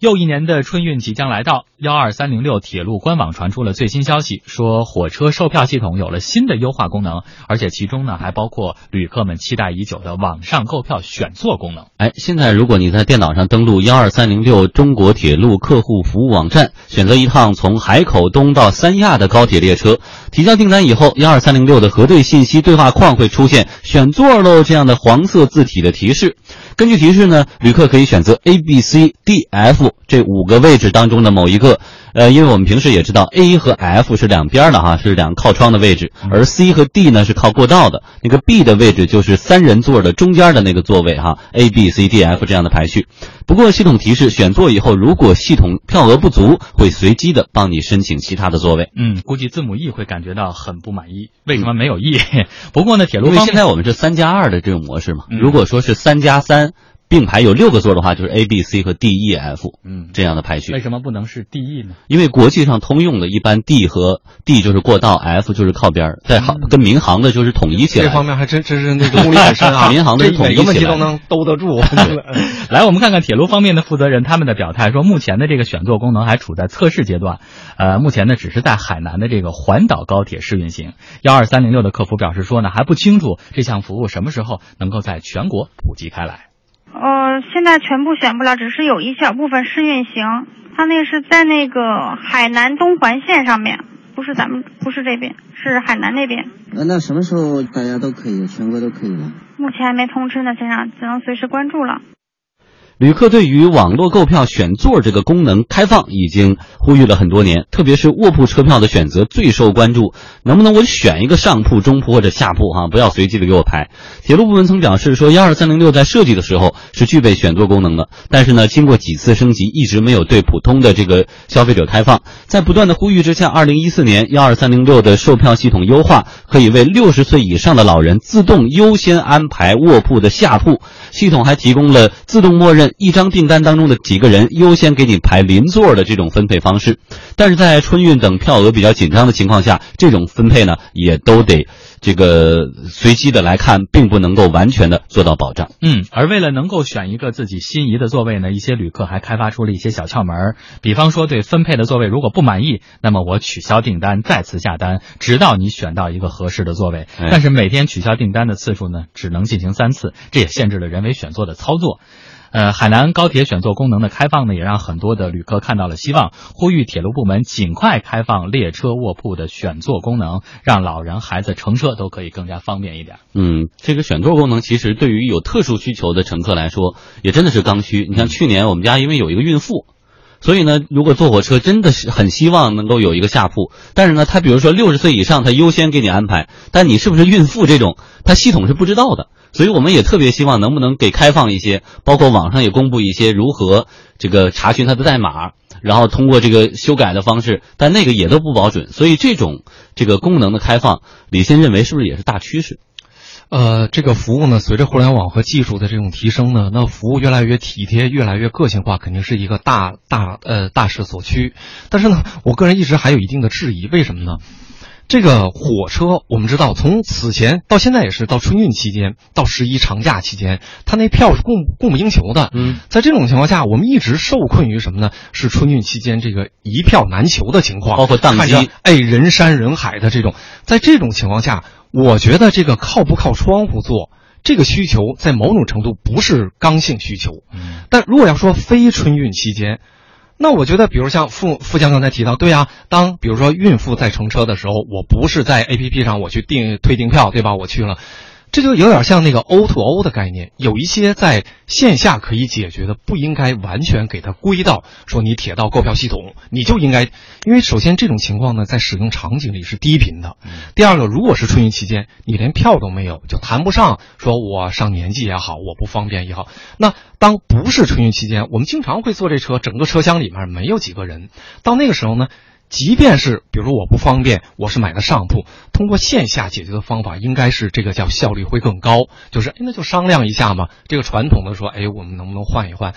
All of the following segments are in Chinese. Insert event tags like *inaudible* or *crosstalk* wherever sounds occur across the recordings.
又一年的春运即将来到，幺二三零六铁路官网传出了最新消息，说火车售票系统有了新的优化功能，而且其中呢还包括旅客们期待已久的网上购票选座功能。哎，现在如果你在电脑上登录幺二三零六中国铁路客户服务网站，选择一趟从海口东到三亚的高铁列车，提交订单以后，幺二三零六的核对信息对话框会出现“选座喽”这样的黄色字体的提示。根据提示呢，旅客可以选择 A、B、C、D、F 这五个位置当中的某一个。呃，因为我们平时也知道 A 和 F 是两边的哈，是两靠窗的位置，而 C 和 D 呢是靠过道的。那个 B 的位置就是三人座的中间的那个座位哈，A、B、C、D、F 这样的排序。不过系统提示选座以后，如果系统票额不足，会随机的帮你申请其他的座位。嗯，估计字母 E 会感觉到很不满意，为什么没有 E？*laughs* 不过呢，铁路因为现在我们是三加二的这种模式嘛，如果说是三加三。并排有六个座的话，就是 A、B、C 和 D、E、F，嗯，这样的排序。为什么不能是 D、E 呢？因为国际上通用的，一般 D 和 D 就是过道，F 就是靠边儿，在航跟民航的就是统一起来。这方面还真真是那个功力很深啊！*laughs* 民航的是统一起来。每个问题都能兜得住。*laughs* 来，我们看看铁路方面的负责人他们的表态，说目前的这个选座功能还处在测试阶段，呃，目前呢只是在海南的这个环岛高铁试运行。幺二三零六的客服表示说呢，还不清楚这项服务什么时候能够在全国普及开来。呃，现在全部选不了，只是有一小部分试运行。它那个是在那个海南东环线上面，不是咱们，不是这边，是海南那边。呃，那什么时候大家都可以，全国都可以了？目前还没通知呢，先生，只能随时关注了。旅客对于网络购票选座这个功能开放已经呼吁了很多年，特别是卧铺车票的选择最受关注。能不能我选一个上铺、中铺或者下铺？哈，不要随机的给我排。铁路部门曾表示说，幺二三零六在设计的时候是具备选座功能的，但是呢，经过几次升级，一直没有对普通的这个消费者开放。在不断的呼吁之下，二零一四年幺二三零六的售票系统优化，可以为六十岁以上的老人自动优先安排卧铺的下铺。系统还提供了自动默认一张订单当中的几个人优先给你排邻座的这种分配方式，但是在春运等票额比较紧张的情况下，这种分配呢也都得这个随机的来看，并不能够完全的做到保障。嗯，而为了能够选一个自己心仪的座位呢，一些旅客还开发出了一些小窍门，比方说对分配的座位如果不满意，那么我取消订单，再次下单，直到你选到一个合适的座位。但是每天取消订单的次数呢，只能进行三次，这也限制了人。为选座的操作，呃，海南高铁选座功能的开放呢，也让很多的旅客看到了希望，呼吁铁路部门尽快开放列车卧铺的选座功能，让老人、孩子乘车都可以更加方便一点。嗯，这个选座功能其实对于有特殊需求的乘客来说，也真的是刚需。你像去年我们家因为有一个孕妇，所以呢，如果坐火车真的是很希望能够有一个下铺，但是呢，他比如说六十岁以上，他优先给你安排，但你是不是孕妇这种，他系统是不知道的。所以我们也特别希望能不能给开放一些，包括网上也公布一些如何这个查询它的代码，然后通过这个修改的方式，但那个也都不保准。所以这种这个功能的开放，李先认为是不是也是大趋势？呃，这个服务呢，随着互联网和技术的这种提升呢，那服务越来越体贴，越来越个性化，肯定是一个大大呃大势所趋。但是呢，我个人一直还有一定的质疑，为什么呢？这个火车，我们知道，从此前到现在也是到春运期间，到十一长假期间，它那票是供供不应求的。嗯，在这种情况下，我们一直受困于什么呢？是春运期间这个一票难求的情况，包括宕机，哎，人山人海的这种。在这种情况下，我觉得这个靠不靠窗户坐，这个需求在某种程度不是刚性需求。嗯，但如果要说非春运期间，那我觉得，比如像付付江刚才提到，对呀，当比如说孕妇在乘车的时候，我不是在 A P P 上我去订退订票，对吧？我去了。这就有点像那个 O to O 的概念，有一些在线下可以解决的，不应该完全给它归到说你铁道购票系统，你就应该，因为首先这种情况呢，在使用场景里是低频的。第二个，如果是春运期间，你连票都没有，就谈不上说我上年纪也好，我不方便也好。那当不是春运期间，我们经常会坐这车，整个车厢里面没有几个人，到那个时候呢？即便是比如说我不方便，我是买的上铺，通过线下解决的方法，应该是这个叫效率会更高。就是哎，那就商量一下嘛。这个传统的说，哎，我们能不能换一换？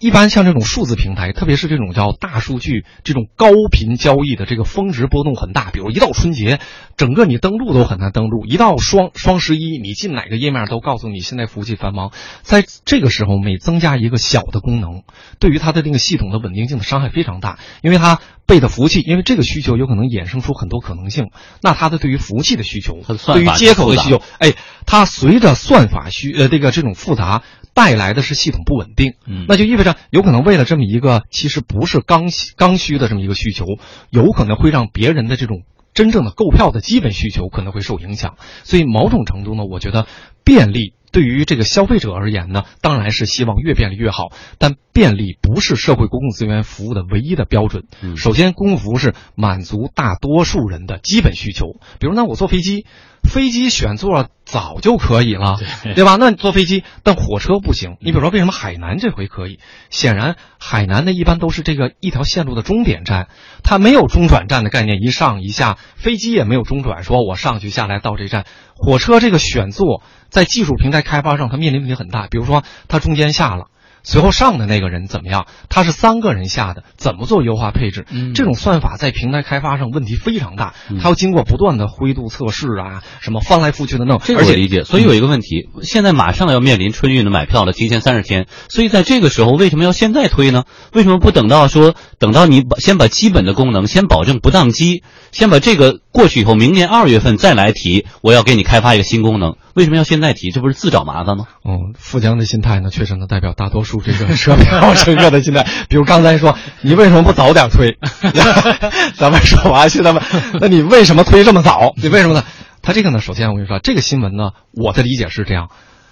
一般像这种数字平台，特别是这种叫大数据、这种高频交易的这个峰值波动很大。比如一到春节，整个你登录都很难登录；一到双双十一，你进哪个页面都告诉你现在服务器繁忙。在这个时候，每增加一个小的功能，对于它的那个系统的稳定性的伤害非常大，因为它备的服务器，因为这个需求有可能衍生出很多可能性。那它的对于服务器的需求，对于接口的需求，哎，它随着算法需呃这个这种复杂。带来的是系统不稳定，嗯，那就意味着有可能为了这么一个其实不是刚刚需的这么一个需求，有可能会让别人的这种真正的购票的基本需求可能会受影响。所以某种程度呢，我觉得便利对于这个消费者而言呢，当然是希望越便利越好。但便利不是社会公共资源服务的唯一的标准。首先，公共服务是满足大多数人的基本需求。比如呢，我坐飞机。飞机选座早就可以了，对吧？那你坐飞机，但火车不行。你比如说，为什么海南这回可以？显然，海南的一般都是这个一条线路的终点站，它没有中转站的概念，一上一下。飞机也没有中转，说我上去下来到这站。火车这个选座在技术平台开发上，它面临问题很大。比如说，它中间下了。随后上的那个人怎么样？他是三个人下的，怎么做优化配置？这种算法在平台开发上问题非常大，它要经过不断的灰度测试啊，什么翻来覆去的弄。这个我理解。所以有一个问题，现在马上要面临春运的买票了，提前三十天。所以在这个时候，为什么要现在推呢？为什么不等到说等到你把先把基本的功能先保证不宕机，先把这个过去以后，明年二月份再来提，我要给你开发一个新功能？为什么要现在提？这不是自找麻烦吗？嗯，富江的心态呢，确实能代表大多数这个车票乘客的心态。*laughs* 比如刚才说，你为什么不早点推？*laughs* *laughs* 咱们说完，现在问，那你为什么推这么早？你为什么呢？他这个呢，首先我跟你说，这个新闻呢，我的理解是这样。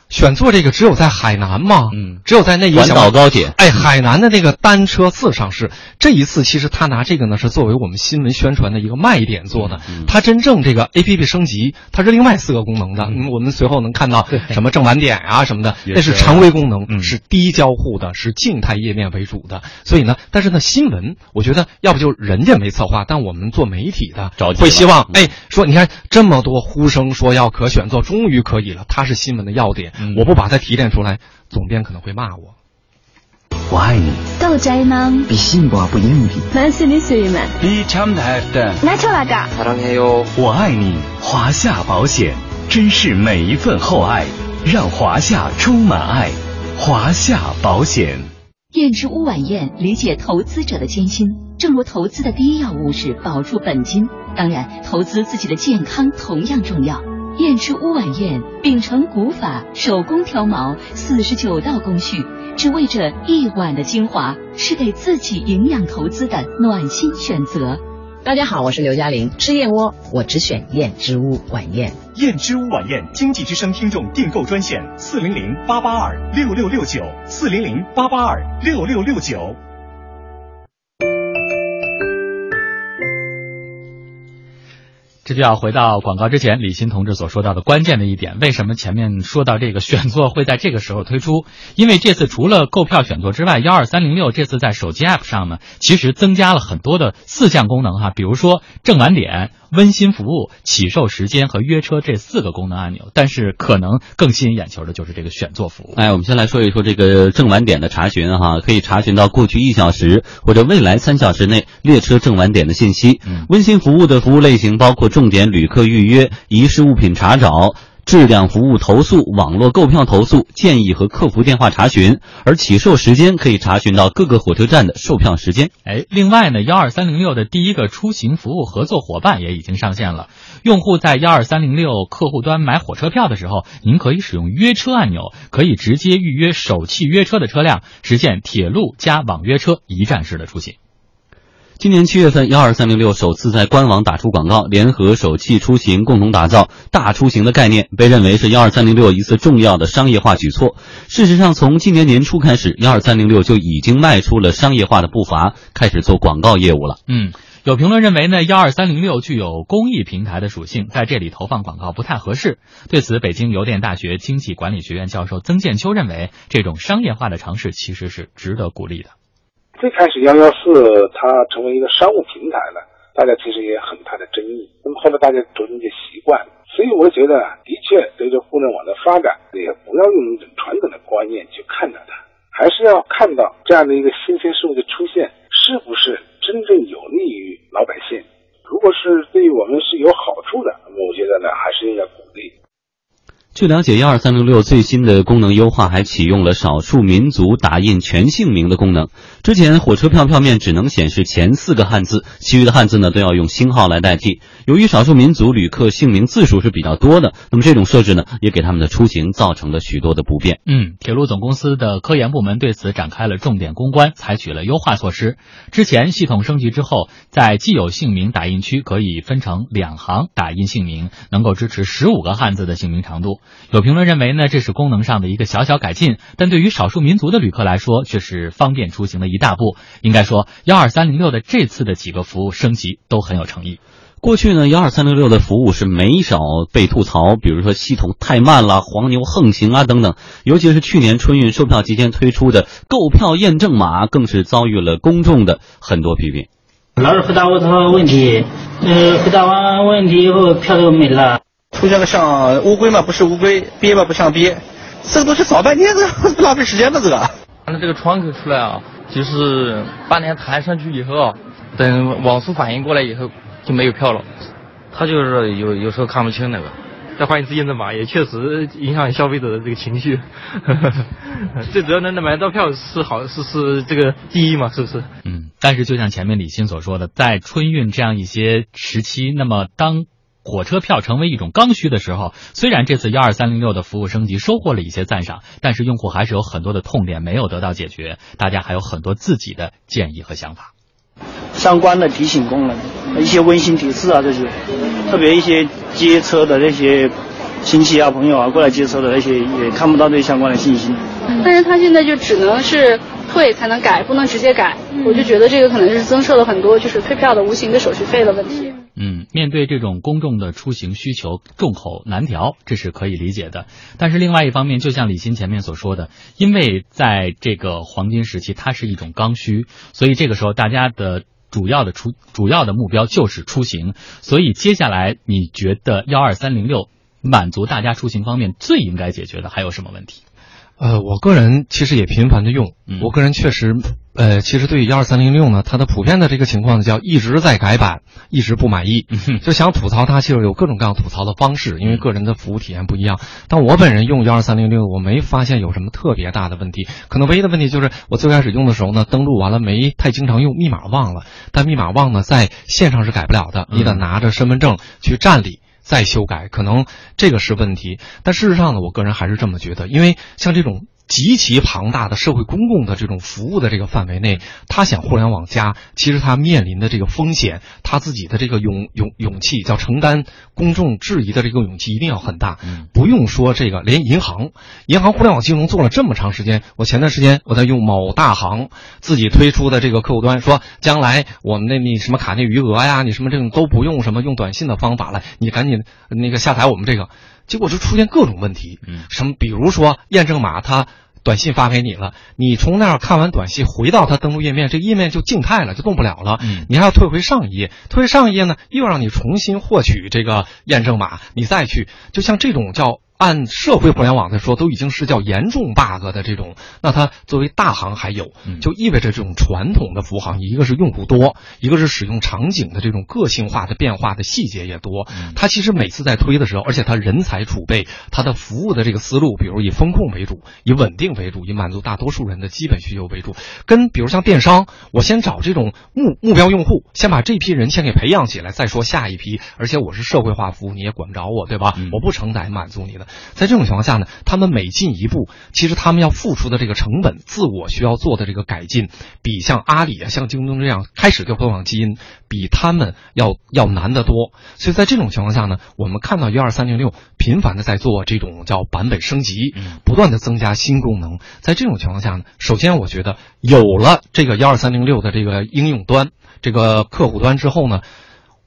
选座这个只有在海南吗？嗯，只有在那一环岛高铁。哎，海南的那个单车次上市，这一次其实他拿这个呢是作为我们新闻宣传的一个卖点做的。他真正这个 A P P 升级，它是另外四个功能的。嗯，我们随后能看到什么正晚点啊什么的，那是常规功能，是低交互的，是静态页面为主的。所以呢，但是呢，新闻我觉得要不就人家没策划，但我们做媒体的会希望哎说，你看这么多呼声说要可选座，终于可以了，它是新闻的要点。我不把它提炼出来，总编可能会骂我。我爱你。到宅吗？比幸福不容易。만스니스이만比참다 다。 나초라가 사랑해 요。 我爱你，华夏保险，珍视每一份厚爱，让华夏充满爱。华夏保险。燕之屋晚宴，理解投资者的艰辛。正如投资的第一要务是保住本金，当然，投资自己的健康同样重要。 燕之屋晚宴秉承古法，手工挑毛，四十九道工序，只为这一碗的精华，是给自己营养投资的暖心选择。大家好，我是刘嘉玲，吃燕窝我只选燕之屋晚宴。燕之屋晚宴经济之声听众订购专线：四零零八八二六六六九，四零零八八二六六六九。这就要回到广告之前，李欣同志所说到的关键的一点：为什么前面说到这个选座会在这个时候推出？因为这次除了购票选座之外，幺二三零六这次在手机 App 上呢，其实增加了很多的四项功能哈，比如说正晚点、温馨服务、起售时间和约车这四个功能按钮。但是可能更吸引眼球的就是这个选座服务。哎，我们先来说一说这个正晚点的查询哈，可以查询到过去一小时或者未来三小时内列车正晚点的信息。嗯温馨服务的服务类型包括。重点旅客预约、遗失物品查找、质量服务投诉、网络购票投诉、建议和客服电话查询，而起售时间可以查询到各个火车站的售票时间。哎，另外呢，幺二三零六的第一个出行服务合作伙伴也已经上线了。用户在幺二三零六客户端买火车票的时候，您可以使用约车按钮，可以直接预约首汽约车的车辆，实现铁路加网约车一站式的出行。今年七月份，幺二三零六首次在官网打出广告，联合首汽出行共同打造大出行的概念，被认为是幺二三零六一次重要的商业化举措。事实上，从今年年初开始，幺二三零六就已经迈出了商业化的步伐，开始做广告业务了。嗯，有评论认为呢，幺二三零六具有公益平台的属性，在这里投放广告不太合适。对此，北京邮电大学经济管理学院教授曾建秋认为，这种商业化的尝试其实是值得鼓励的。最开始幺幺四它成为一个商务平台了，大家其实也很大的争议。那么后来大家逐渐就习惯，所以我觉得的确随着互联网的发展，也不要用一种传统的观念去看待它，还是要看到这样的一个新鲜事物的出现，是不是真正有利于老百姓？如果是对于我们是有好处的，我觉得呢，还是应该鼓励。据了解，幺二三零六最新的功能优化还启用了少数民族打印全姓名的功能。之前火车票票面只能显示前四个汉字，其余的汉字呢都要用星号来代替。由于少数民族旅客姓名字数是比较多的，那么这种设置呢也给他们的出行造成了许多的不便。嗯，铁路总公司的科研部门对此展开了重点攻关，采取了优化措施。之前系统升级之后，在既有姓名打印区可以分成两行打印姓名，能够支持十五个汉字的姓名长度。有评论认为呢，这是功能上的一个小小改进，但对于少数民族的旅客来说，却是方便出行的一大步。应该说，幺二三零六的这次的几个服务升级都很有诚意。过去呢，幺二三零六的服务是没少被吐槽，比如说系统太慢了、黄牛横行啊等等。尤其是去年春运售票期间推出的购票验证码，更是遭遇了公众的很多批评。老是回答我这个问题，呃，回答完问题以后票就没了。出现了像乌龟嘛，不是乌龟；鳖嘛，不像鳖。这个东西找半天，这 *laughs* 浪费时间的这个。按照这个窗口出来啊，就是半天弹上去以后，等网速反应过来以后就没有票了。他就是有有时候看不清那个，再换一次验证码，也确实影响消费者的这个情绪。*laughs* 最主要能能买到票是好是是这个第一嘛，是不是？嗯，但是就像前面李欣所说的，在春运这样一些时期，那么当。火车票成为一种刚需的时候，虽然这次幺二三零六的服务升级收获了一些赞赏，但是用户还是有很多的痛点没有得到解决，大家还有很多自己的建议和想法。相关的提醒功能，一些温馨提示啊，这些，特别一些接车的那些亲戚啊、朋友啊过来接车的那些，也看不到这相关的信息。但是他现在就只能是退才能改，不能直接改，我就觉得这个可能是增设了很多就是退票的无形的手续费的问题。嗯，面对这种公众的出行需求，众口难调，这是可以理解的。但是另外一方面，就像李欣前面所说的，因为在这个黄金时期，它是一种刚需，所以这个时候大家的主要的出主要的目标就是出行。所以接下来，你觉得幺二三零六满足大家出行方面最应该解决的还有什么问题？呃，我个人其实也频繁的用，我个人确实，呃，其实对于幺二三零六呢，它的普遍的这个情况呢，叫一直在改版，一直不满意，就想吐槽它，其实有各种各样吐槽的方式，因为个人的服务体验不一样。但我本人用幺二三零六，我没发现有什么特别大的问题，可能唯一的问题就是我最开始用的时候呢，登录完了没太经常用，密码忘了，但密码忘呢，在线上是改不了的，你得拿着身份证去站里。再修改，可能这个是问题，但事实上呢，我个人还是这么觉得，因为像这种。极其庞大的社会公共的这种服务的这个范围内，他想互联网加，其实他面临的这个风险，他自己的这个勇勇勇气，叫承担公众质疑的这个勇气一定要很大。不用说这个，连银行，银行互联网金融做了这么长时间，我前段时间我在用某大行自己推出的这个客户端，说将来我们那你什么卡内余额呀，你什么这种都不用什么用短信的方法了，你赶紧那个下载我们这个。结果就出现各种问题，嗯，什么比如说验证码，他短信发给你了，你从那儿看完短信回到他登录页面，这页面就静态了，就动不了了，嗯，你还要退回上一页，退回上一页呢，又让你重新获取这个验证码，你再去，就像这种叫。按社会互联网来说，都已经是叫严重 bug 的这种。那它作为大行还有，就意味着这种传统的服务行业，一个是用户多，一个是使用场景的这种个性化的变化的细节也多。它其实每次在推的时候，而且它人才储备，它的服务的这个思路，比如以风控为主，以稳定为主，以满足大多数人的基本需求为主。跟比如像电商，我先找这种目目标用户，先把这批人先给培养起来，再说下一批。而且我是社会化服务，你也管不着我，对吧？我不承载满足你的。在这种情况下呢，他们每进一步，其实他们要付出的这个成本，自我需要做的这个改进，比像阿里啊、像京东这样开始就模仿基因，比他们要要难得多。所以在这种情况下呢，我们看到幺二三零六频繁的在做这种叫版本升级，不断的增加新功能。在这种情况下呢，首先我觉得有了这个幺二三零六的这个应用端、这个客户端之后呢。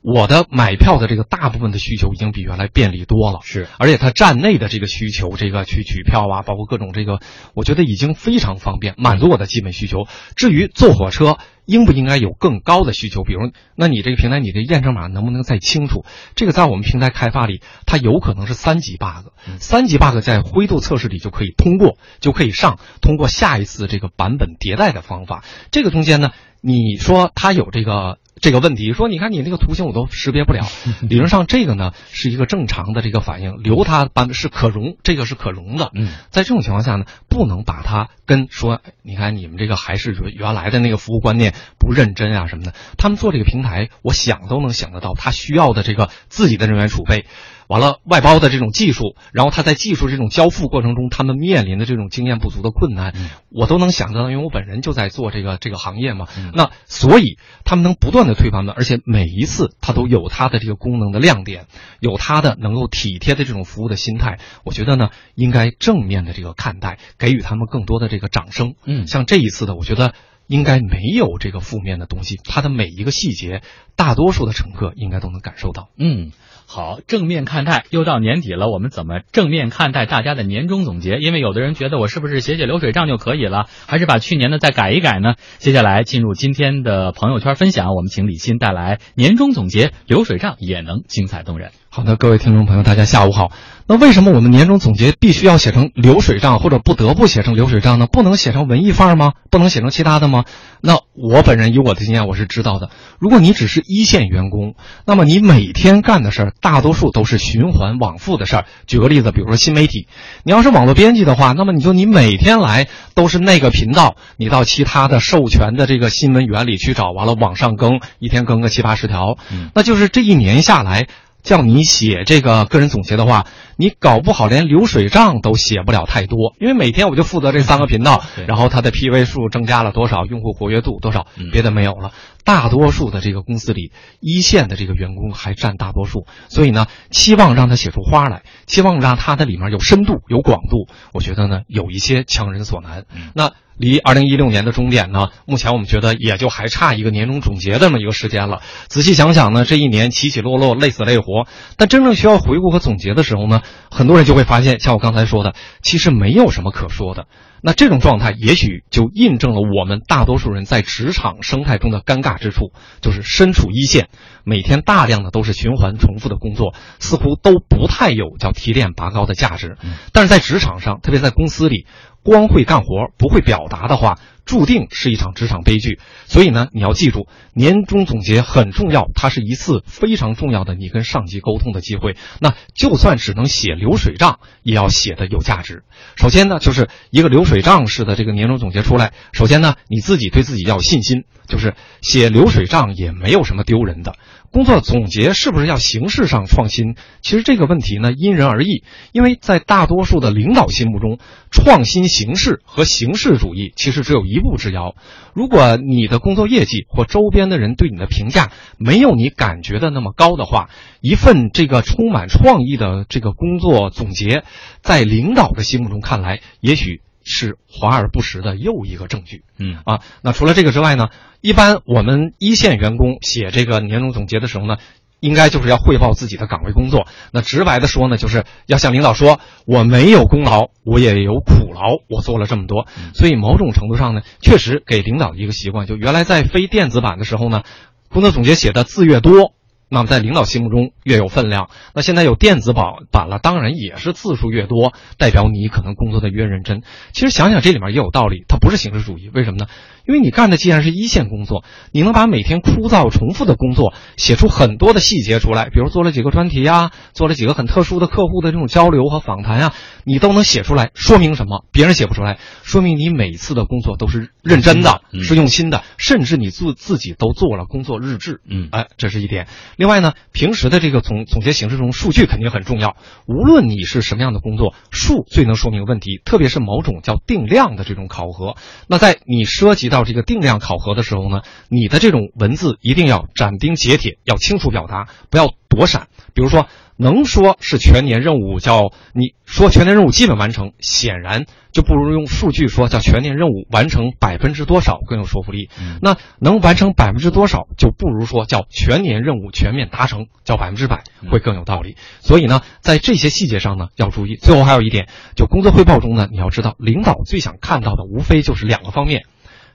我的买票的这个大部分的需求已经比原来便利多了，是，而且它站内的这个需求，这个去取票啊，包括各种这个，我觉得已经非常方便，满足我的基本需求。至于坐火车应不应该有更高的需求，比如，那你这个平台你的验证码能不能再清楚？这个在我们平台开发里，它有可能是三级 bug，三级 bug 在灰度测试里就可以通过，就可以上，通过下一次这个版本迭代的方法。这个中间呢，你说它有这个。这个问题说，你看你那个图形我都识别不了，*laughs* 理论上这个呢是一个正常的这个反应，留它版是可容，这个是可容的。嗯，在这种情况下呢，不能把它跟说，你看你们这个还是原来的那个服务观念不认真啊什么的。他们做这个平台，我想都能想得到，他需要的这个自己的人员储备。完了，外包的这种技术，然后他在技术这种交付过程中，他们面临的这种经验不足的困难，我都能想到，因为我本人就在做这个这个行业嘛。那所以他们能不断的推翻的，而且每一次他都有他的这个功能的亮点，有他的能够体贴的这种服务的心态。我觉得呢，应该正面的这个看待，给予他们更多的这个掌声。嗯，像这一次的，我觉得应该没有这个负面的东西，它的每一个细节，大多数的乘客应该都能感受到。嗯。好，正面看待。又到年底了，我们怎么正面看待大家的年终总结？因为有的人觉得我是不是写写流水账就可以了，还是把去年的再改一改呢？接下来进入今天的朋友圈分享，我们请李欣带来年终总结，流水账也能精彩动人。好的，各位听众朋友，大家下午好。那为什么我们年终总结必须要写成流水账，或者不得不写成流水账呢？不能写成文艺范儿吗？不能写成其他的吗？那我本人以我的经验，我是知道的。如果你只是一线员工，那么你每天干的事儿，大多数都是循环往复的事儿。举个例子，比如说新媒体，你要是网络编辑的话，那么你就你每天来都是那个频道，你到其他的授权的这个新闻源里去找，完了往上更，一天更个七八十条，那就是这一年下来。叫你写这个个人总结的话，你搞不好连流水账都写不了太多，因为每天我就负责这三个频道，然后它的 PV 数增加了多少，用户活跃度多少，别的没有了。大多数的这个公司里，一线的这个员工还占大多数，所以呢，期望让他写出花来，期望让他的里面有深度、有广度，我觉得呢，有一些强人所难。那。离二零一六年的终点呢，目前我们觉得也就还差一个年终总结这么一个时间了。仔细想想呢，这一年起起落落，累死累活。但真正需要回顾和总结的时候呢，很多人就会发现，像我刚才说的，其实没有什么可说的。那这种状态，也许就印证了我们大多数人在职场生态中的尴尬之处，就是身处一线，每天大量的都是循环重复的工作，似乎都不太有叫提炼拔高的价值。但是在职场上，特别在公司里。光会干活不会表达的话，注定是一场职场悲剧。所以呢，你要记住，年终总结很重要，它是一次非常重要的你跟上级沟通的机会。那就算只能写流水账，也要写的有价值。首先呢，就是一个流水账式的这个年终总结出来。首先呢，你自己对自己要有信心，就是写流水账也没有什么丢人的。工作总结是不是要形式上创新？其实这个问题呢，因人而异。因为在大多数的领导心目中，创新形式和形式主义其实只有一步之遥。如果你的工作业绩或周边的人对你的评价没有你感觉的那么高的话，一份这个充满创意的这个工作总结，在领导的心目中看来，也许。是华而不实的又一个证据。嗯啊，那除了这个之外呢，一般我们一线员工写这个年终总结的时候呢，应该就是要汇报自己的岗位工作。那直白的说呢，就是要向领导说，我没有功劳，我也有苦劳，我做了这么多。所以某种程度上呢，确实给领导一个习惯，就原来在非电子版的时候呢，工作总结写的字越多。那么在领导心目中越有分量。那现在有电子版版了，当然也是字数越多，代表你可能工作的越认真。其实想想这里面也有道理，它不是形式主义。为什么呢？因为你干的既然是一线工作，你能把每天枯燥重复的工作写出很多的细节出来，比如做了几个专题呀，做了几个很特殊的客户的这种交流和访谈啊，你都能写出来，说明什么？别人写不出来，说明你每次的工作都是认真的，是用心的，甚至你自自己都做了工作日志。嗯，哎，这是一点。另外呢，平时的这个总总结形式中，数据肯定很重要。无论你是什么样的工作，数最能说明问题，特别是某种叫定量的这种考核。那在你涉及到到这个定量考核的时候呢，你的这种文字一定要斩钉截铁，要清楚表达，不要躲闪。比如说，能说是全年任务叫你说全年任务基本完成，显然就不如用数据说叫全年任务完成百分之多少更有说服力。那能完成百分之多少，就不如说叫全年任务全面达成，叫百分之百会更有道理。所以呢，在这些细节上呢要注意。最后还有一点，就工作汇报中呢，你要知道，领导最想看到的无非就是两个方面，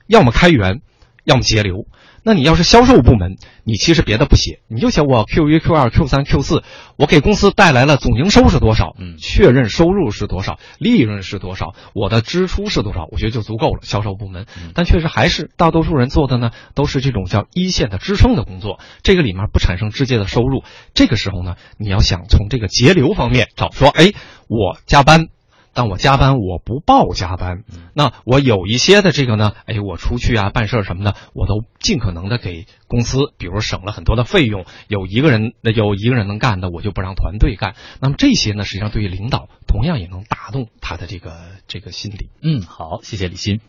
要么开源，要么节流。那你要是销售部门，你其实别的不写，你就写我 Q 一、Q 二、Q 三、Q 四，我给公司带来了总营收是多少，嗯，确认收入是多少，利润是多少，我的支出是多少，我觉得就足够了。销售部门，但确实还是大多数人做的呢，都是这种叫一线的支撑的工作，这个里面不产生直接的收入。这个时候呢，你要想从这个节流方面找，说，哎，我加班。但我加班我不报加班，那我有一些的这个呢，哎，我出去啊办事儿什么的，我都尽可能的给公司，比如省了很多的费用。有一个人有一个人能干的，我就不让团队干。那么这些呢，实际上对于领导同样也能打动他的这个这个心理。嗯，好，谢谢李欣。